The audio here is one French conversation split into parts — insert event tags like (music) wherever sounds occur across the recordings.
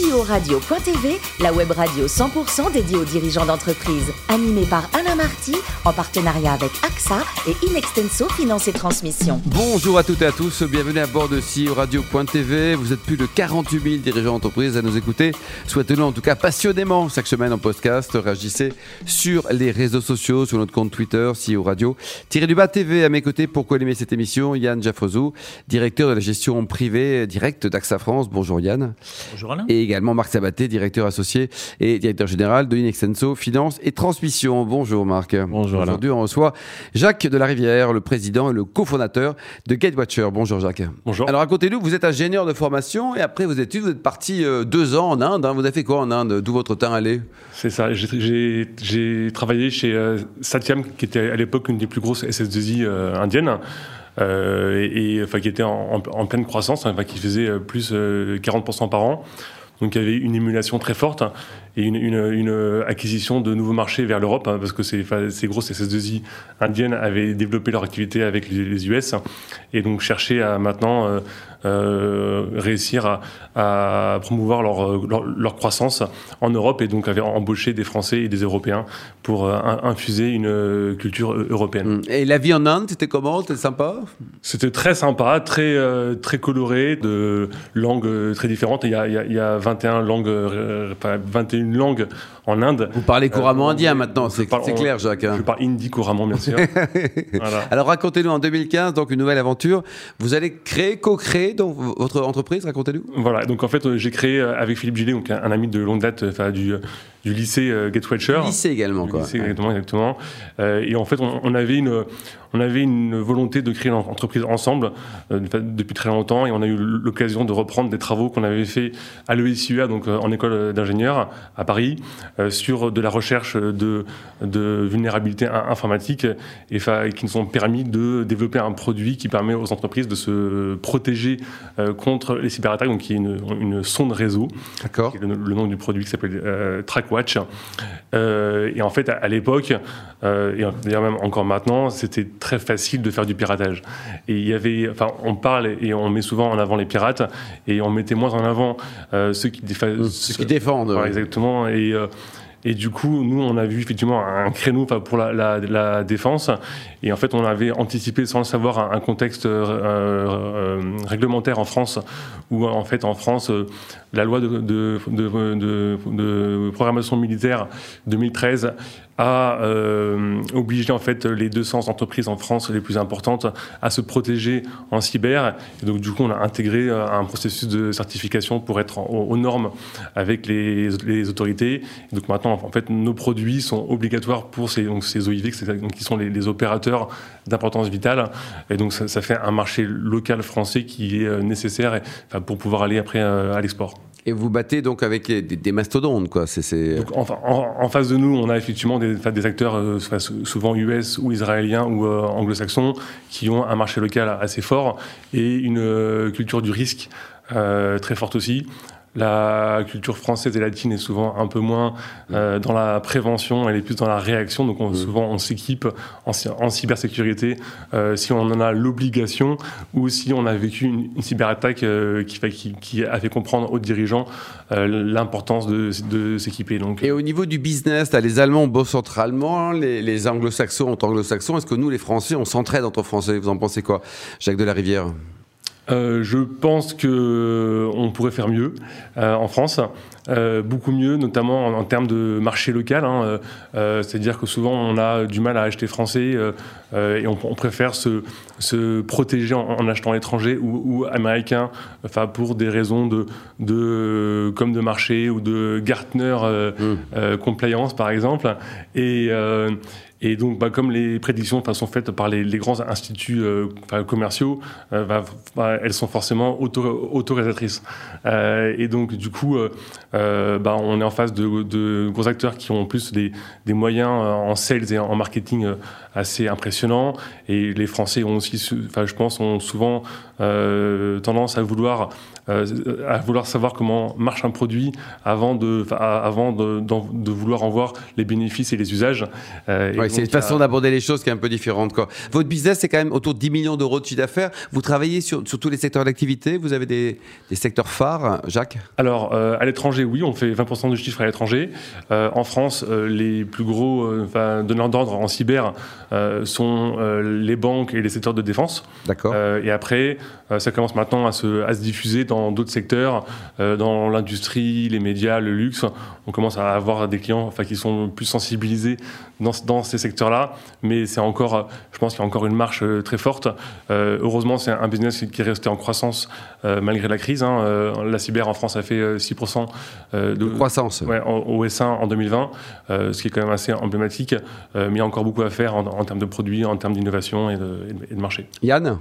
CEO Radio.tv, la web radio 100% dédiée aux dirigeants d'entreprise. Animée par Alain Marty, en partenariat avec AXA et Inextenso Finance et Transmission. Bonjour à toutes et à tous, bienvenue à bord de CEO Radio.tv. Vous êtes plus de 48 000 dirigeants d'entreprise à nous écouter. Souhaitez-le en tout cas passionnément chaque semaine en podcast. Réagissez sur les réseaux sociaux, sur notre compte Twitter, CEO Radio. Tiré du bas TV à mes côtés pour co-animer cette émission, Yann Jaffrezou, directeur de la gestion privée directe d'AXA France. Bonjour Yann. Bonjour Alain. Et également Marc Sabaté, directeur associé et directeur général de Inextenso Finance et Transmission. Bonjour Marc. Bonjour. Aujourd'hui, on reçoit Jacques de la Rivière, le président et le cofondateur de Gatewatcher. Bonjour Jacques. Bonjour. Alors racontez-nous, vous êtes ingénieur de formation et après vos études, vous êtes parti euh, deux ans en Inde. hein. Vous avez fait quoi en Inde? D'où votre temps allé C'est ça. J'ai- travaillé chez euh, Satyam, qui était à l'époque une des plus grosses SS2I euh, indiennes. euh, et, et, enfin, qui était en, en- en pleine croissance, enfin, qui faisait plus euh, 40% par an. Donc il y avait une émulation très forte et une, une, acquisition de nouveaux marchés vers l'Europe, hein, parce que ces, ces grosses SS2I indiennes avaient développé leur activité avec les, US, et donc cherchaient à maintenant euh, euh, réussir à, promouvoir leur, leur, croissance en Europe, et donc avaient embauché des Français et des Européens pour euh, infuser une culture européenne. Mm. Et la vie en Inde, c'était comment? C'était sympa? C'était très sympa, très, très coloré, de langues très différentes. Il y a, il y a 21 langues, 21 une langue en Inde. Vous parlez euh, couramment indien maintenant, c'est clair, Jacques. Hein. Je parle hindi couramment, bien sûr. (laughs) Alors racontez-nous en 2015, donc une nouvelle aventure. Vous allez créer, co-créer votre entreprise, racontez-nous. Voilà, donc en fait, euh, j'ai créé euh, avec Philippe Gillet, donc un, ami de longue date, du lycée euh, Gatewatcher. Lycée également, quoi. Lycée, exactement, exactement. Et en fait, on, avait une, on avait une volonté de créer une entreprise ensemble depuis très longtemps et on a eu l'occasion de reprendre des travaux qu'on avait fait à l'ESUA, donc en école d'ingénieur, à Paris, euh, sur de la recherche de, de vulnérabilité in- informatique, et, qui nous ont permis de développer un produit qui permet aux entreprises de se protéger euh, contre les cyberattaques, donc qui est une, une sonde réseau D'accord. le, le nom du produit qui s'appelle euh, TrackWatch. Euh, et en fait, à, à l'époque, euh, et d'ailleurs même encore maintenant, c'était très facile de faire du piratage. Et il y avait, enfin, on parle et on met souvent en avant les pirates, et on mettait moins en avant ceux qui, défa- Ceux qui défendent. exactement. Et, euh, et du coup, nous, on a vu effectivement un créneau pour la, défense. Et en fait, on avait anticipé, sans le savoir, un, contexte euh, euh, réglementaire en France, où en fait, en France, la loi de- de programmation militaire 2013 a euh, obligé en fait les 200 entreprises en France les plus importantes à se protéger en cyber. Donc du coup, on a intégré euh, un processus de certification pour être aux, normes avec les, autorités. Donc maintenant, en fait, nos produits sont obligatoires pour ces, donc, ces OIV, qui sont les, opérateurs d'importance vitale. Et donc ça, fait un marché local français qui est euh, nécessaire pour pouvoir aller après euh, à l'export. Et vous battez donc avec des, mastodontes quoi. En, face de nous, on a effectivement des, acteurs euh, souvent US ou israéliens ou euh, anglo-saxons qui ont un marché local assez fort et une euh, culture du risque très forte aussi. La culture française et latine est souvent un peu moins euh, dans la prévention, elle est plus dans la réaction. Donc on- souvent on s'équipe en, cy- en cybersécurité euh, si on en a l'obligation ou si on a vécu une, une cyberattaque euh, qui, fait- qui, qui a fait comprendre aux dirigeants l'importance de, de s'équiper. Donc Et au niveau du business, les Allemands bossent entre Allemands, les, les Anglo-Saxons entre Anglo-Saxons. Est-ce que nous, les Français, on s'entraide entre Français? Vous en pensez quoi, Jacques de la Rivière? Euh, je pense que euh, on pourrait faire mieux euh, en France, Euh, beaucoup mieux, notamment en, en termes de marché local. hein, C'est-à-dire que souvent on a du mal à acheter français et on, on préfère se, se protéger en, en achetant étranger ou, ou américain, enfin pour des raisons de, de comme de marché ou de Gartner euh, Mm. euh, compliance par exemple. Et et donc, bah, comme les prédictions sont faites par les, les grands instituts euh, commerciaux, euh, bah, elles sont forcément auto- autorisatrices. Euh, et donc, du coup, euh, euh, bah, on est en face de, de gros acteurs qui ont plus des, des moyens euh, en sales et en marketing assez impressionnants. Et les Français ont aussi, je pense, ont souvent tendance à vouloir à vouloir savoir comment marche un produit avant de, avant de, de vouloir en voir les bénéfices et les usages. C'est une façon d'aborder les choses qui est un peu différente. Quoi. Votre business, c'est quand même autour de 10 millions d'euros de chiffre d'affaires. Vous travaillez sur, sur, tous les secteurs d'activité? Vous avez des, des, secteurs phares, Jacques? Alors, euh, à l'étranger, oui, on fait 20% du chiffre à l'étranger. Euh, en France, euh, les plus gros donneurs d'ordre en cyber sont les banques et les secteurs de défense. D'accord. et après, ça commence maintenant à se, à se diffuser dans d'autres secteurs, dans l'industrie, les médias, le luxe. On commence à avoir des clients enfin, qui sont plus sensibilisés dans, dans ces secteurs-là, mais c'est encore, je pense qu'il y a encore une marche très forte. heureusement, c'est un business qui est resté en croissance malgré la crise. Hein. la cyber en France a fait 6% de, de, croissance ouais, au S1 en 2020, ce qui est quand même assez emblématique, mais il y a encore beaucoup à faire en, en termes de produits, en termes d'innovation et de, et de marché. Yann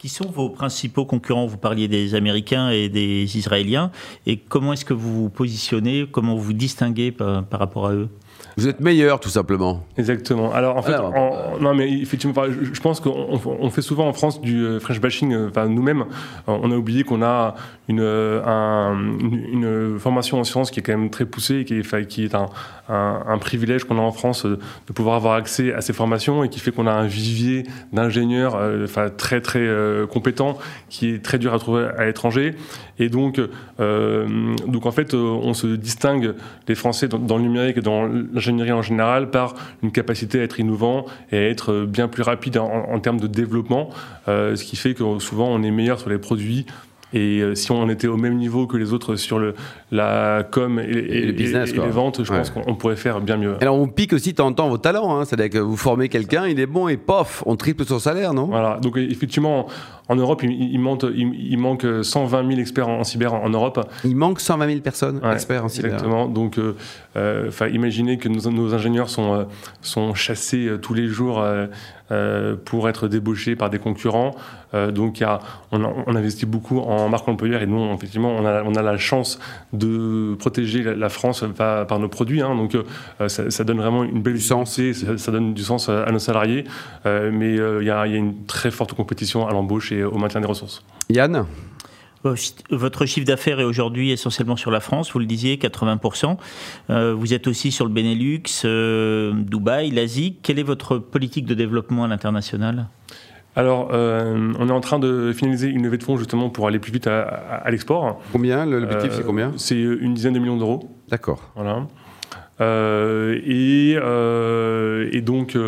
qui sont vos principaux concurrents? Vous parliez des Américains et des Israéliens. Et comment est-ce que vous vous positionnez? Comment vous vous distinguez par, par rapport à eux? Vous êtes meilleur, tout simplement. Exactement. Alors, en fait, en, non, mais effectivement, je pense qu'on fait souvent en France du euh, French bashing. Euh, enfin, nous-mêmes, on a oublié qu'on a une, euh, un, une, formation en sciences qui est quand même très poussée, qui est, qui est un, un, un privilège qu'on a en France de pouvoir avoir accès à ces formations et qui fait qu'on a un vivier d'ingénieurs, enfin, très très compétents, qui est très dur à trouver à l'étranger. Et donc, donc en fait, on se distingue les Français dans, dans le numérique et dans l'ingénierie en général par une capacité à être innovant et à être bien plus rapide en, termes de développement, euh, ce qui fait que souvent on est meilleur sur les produits et euh, si on était au même niveau que les autres sur le, la com et, et, business, et les ventes, je pense qu'on pourrait faire bien mieux. Alors on pique aussi de temps en temps vos talents, hein. c'est-à-dire que vous formez quelqu'un, il est bon et pof, on triple son salaire, non? Voilà, donc effectivement, en Europe, il, il, manque, il, manque 120 000 experts en, cyber en, Europe. Il manque 120 000 personnes experts en cyber. Exactement. Donc, euh, euh imaginez que nos, nos ingénieurs sont, sont chassés tous les jours pour être débauchés par des concurrents. Donc, y a, on, on, investit beaucoup en marque employeur et nous, effectivement, on a, on a la chance de protéger la, France par, par, nos produits. Hein, donc, ça, ça, donne vraiment une belle sens. Ça, ça, donne du sens à, nos salariés. mais il y, a, y a une très forte compétition à l'embauche et au maintien des ressources. Yann? Votre chiffre d'affaires est aujourd'hui essentiellement sur la France, vous le disiez, 80%. Euh, vous êtes aussi sur le Benelux, euh, Dubaï, l'Asie. Quelle est votre politique de développement à l'international? Alors, euh, on est en train de finaliser une levée de fonds justement pour aller plus vite à, à, l'export. Combien L'objectif, c'est combien C'est une dizaine de millions d'euros. D'accord. Voilà. et, et, donc,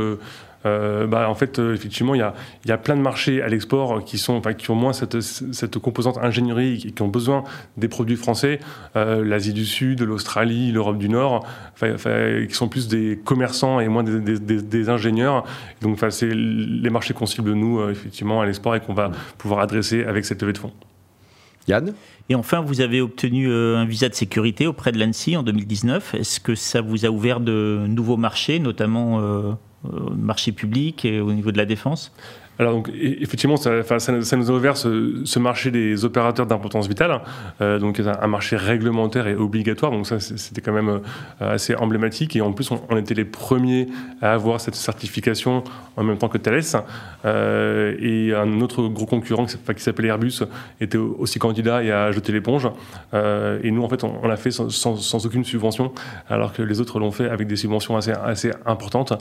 euh, bah, en fait, euh, effectivement, il y a, y a, plein de marchés à l'export qui, sont, qui ont moins cette, cette composante ingénierie, qui, qui, ont besoin des produits français, euh, l'Asie du Sud, l'Australie, l'Europe du Nord, qui sont plus des commerçants et moins des, des, des ingénieurs. Donc, c'est les marchés qu'on cible, nous, euh, effectivement, à l'export et qu'on va pouvoir adresser avec cette levée de fonds. Yann? Et enfin, vous avez obtenu euh, un visa de sécurité auprès de l'ANSI en 2019. Est-ce que ça vous a ouvert de nouveaux marchés, notamment euh, marché public et au niveau de la défense alors donc effectivement, ça, nous a ouvert ce, marché des opérateurs d'importance vitale, euh, donc un, marché réglementaire et obligatoire. Donc ça, c'était quand même euh, assez emblématique. Et en plus, on, était les premiers à avoir cette certification en même temps que Thales. Euh, et un autre gros concurrent qui, s'appelait Airbus était aussi candidat et a jeté l'éponge. Et nous, en fait, on, l'a fait sans, aucune subvention, alors que les autres l'ont fait avec des subventions assez, importantes.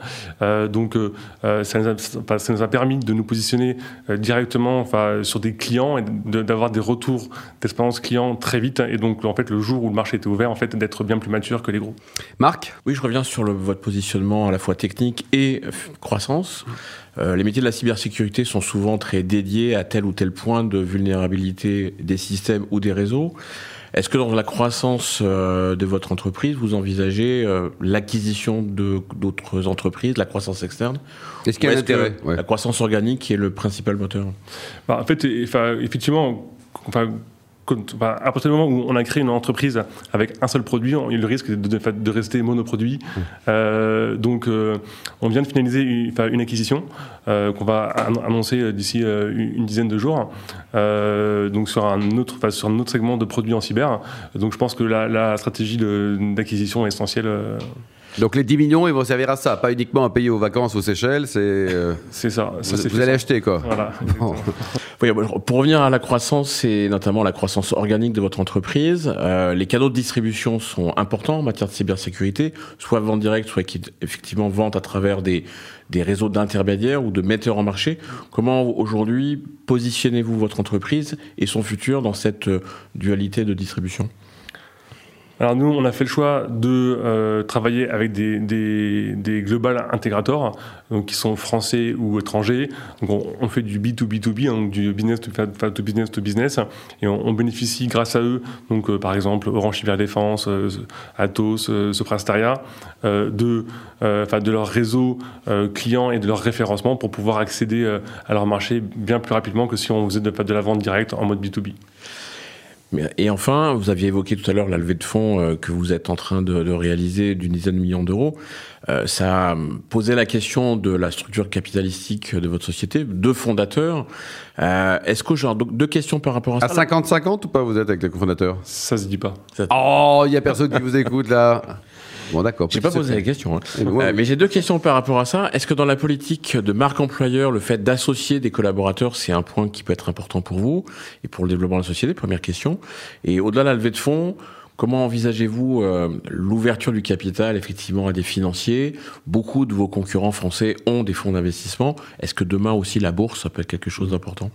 Donc ça nous, a, ça nous a permis de nous positionner euh, directement enfin, sur des clients et d'avoir des retours d'expérience client très vite. Et donc, en fait, le jour où le marché était ouvert, en fait, d'être bien plus mature que les gros. Marc? Oui, je reviens sur le, votre positionnement à la fois technique et croissance. Euh, les métiers de la cybersécurité sont souvent très dédiés à tel ou tel point de vulnérabilité des systèmes ou des réseaux. Est-ce que dans la croissance euh, de votre entreprise, vous envisagez euh, l'acquisition d'autres entreprises, la croissance externe? Est-ce qu'il y a un intérêt? Ouais. La croissance organique qui est le principal moteur? Bah, En fait, effectivement, enfin, à partir du moment où on a créé une entreprise avec un seul produit, il y a le risque de, de, de rester monoproduit. Mmh. Euh, donc, euh, on vient de finaliser une, une acquisition euh, qu'on va annoncer d'ici euh, une dizaine de jours, euh, donc sur un autre, sur un autre segment de produits en cyber. Donc, je pense que la, la stratégie d'acquisition est essentielle. Euh. Donc les 10 millions, ils vont servir à ça, pas uniquement à payer aux vacances aux Seychelles, c'est... c'est ça. ça vous, vous allez acheter quoi. Voilà. (laughs) pour revenir à la croissance et notamment la croissance organique de votre entreprise, euh, les canaux de distribution sont importants en matière de cybersécurité, soit vente directe, soit effectivement vente à travers des, des réseaux d'intermédiaires ou de metteurs en marché. Comment aujourd'hui positionnez-vous votre entreprise et son futur dans cette euh, dualité de distribution? Alors nous, on a fait le choix de euh, travailler avec des, des, des, global intégrateurs, donc qui sont français ou étrangers. Donc on, fait du B2B2B, hein, donc du business to, to, business to business, et on, bénéficie grâce à eux, donc euh, par exemple Orange Cyberdéfense, euh, Atos, Soprasteria, de, de leur réseau client et de leur référencement pour pouvoir accéder à leur marché bien plus rapidement que si on faisait de, de la vente directe en mode B2B. Et enfin, vous aviez évoqué tout à l'heure la levée de fonds euh, que vous êtes en train de, réaliser d'une dizaine de millions d'euros. Euh, ça posé la question de la structure capitalistique de votre société, deux fondateurs. Euh, est-ce qu'aujourd'hui, deux questions par rapport à, ça. À 50-50 ou pas vous êtes avec les cofondateurs? Ça se dit pas. Oh, il y a personne qui vous écoute là. Bon, d'accord. J'ai pas posé la question. Hein. Euh, mais j'ai deux questions par rapport à ça. Est-ce que dans la politique de marque employeur, le fait d'associer des collaborateurs, c'est un point qui peut être important pour vous et pour le développement de la société? Première question. Et au-delà de la levée de fonds, Comment envisagez-vous euh, l'ouverture du capital effectivement à des financiers? Beaucoup de vos concurrents français ont des fonds d'investissement. Est-ce que demain aussi la bourse, ça peut être quelque chose d'important?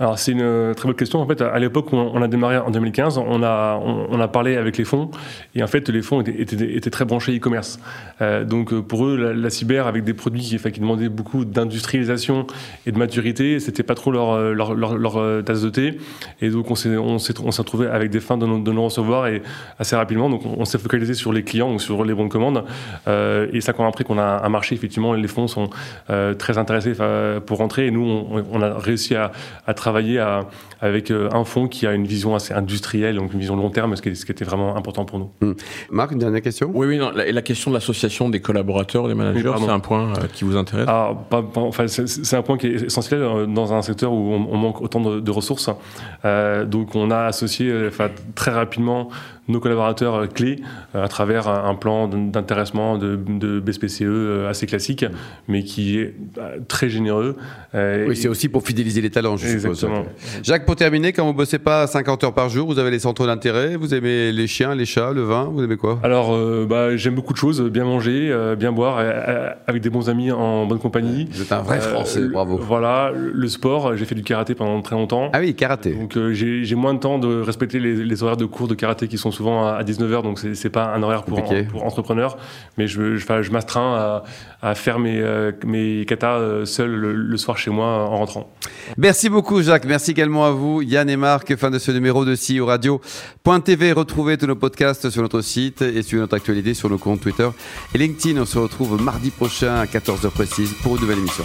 Alors c'est une euh, très bonne question. En fait, à l'époque où on a démarré en 2015, on a, on, a parlé avec les fonds et en fait les fonds étaient, étaient, très branchés e-commerce. Euh, donc euh, pour eux, la, cyber avec des produits qui, qui demandaient beaucoup d'industrialisation et de maturité, c'était pas trop leur, leur, leur, tasse de thé. Et donc on s'est on s'est retrouvé avec des fins de, de non recevoir et assez rapidement. Donc on, s'est focalisé sur les clients, donc sur les bons de commande. Euh, et ça quand après qu'on a un marché effectivement, les fonds sont très intéressés pour rentrer et nous on, on a réussi à, à travailler travailler avec euh, un fonds qui a une vision assez industrielle, donc une vision long terme, ce qui, ce qui était vraiment important pour nous. Hmm. Marc, une dernière question? Oui, oui, non, la, la question de l'association des collaborateurs, des managers, c'est un point euh, qui vous intéresse? Ah, enfin, C'est un point qui est essentiel euh, dans un secteur où on, manque autant de, ressources. donc on a associé très rapidement nos collaborateurs euh, clés euh, à travers un, plan d'intéressement de, BSPCE euh, assez classique, mais qui est très généreux. oui, c'est aussi pour fidéliser les talents, je Exactement. suppose. Jacques, pour terminer, quand vous bossez pas 50 heures par jour, vous avez les centres d'intérêt, vous aimez les chiens, les chats, le vin, vous aimez quoi? Alors, bah, j'aime beaucoup de choses, bien manger, bien boire, avec des bons amis en bonne compagnie. Vous êtes un vrai Français, bravo. Voilà, le sport, j'ai fait du karaté pendant très longtemps. Ah oui, karaté. Donc j'ai moins de temps de respecter les, les, horaires de cours de karaté qui sont souvent à 19h, donc c'est pas un horaire pour, pour entrepreneur. Mais je, je, je m'astreins à, à, faire mes, euh, mes katas euh, seul le, soir chez moi en rentrant. Merci beaucoup, Jacques. Merci également à vous, Yann et Marc, fin de ce numéro de CEO Radio.tv. Retrouvez tous nos podcasts sur notre site et sur notre actualité sur nos comptes Twitter et LinkedIn. On se retrouve mardi prochain à 14h précise pour une nouvelle émission.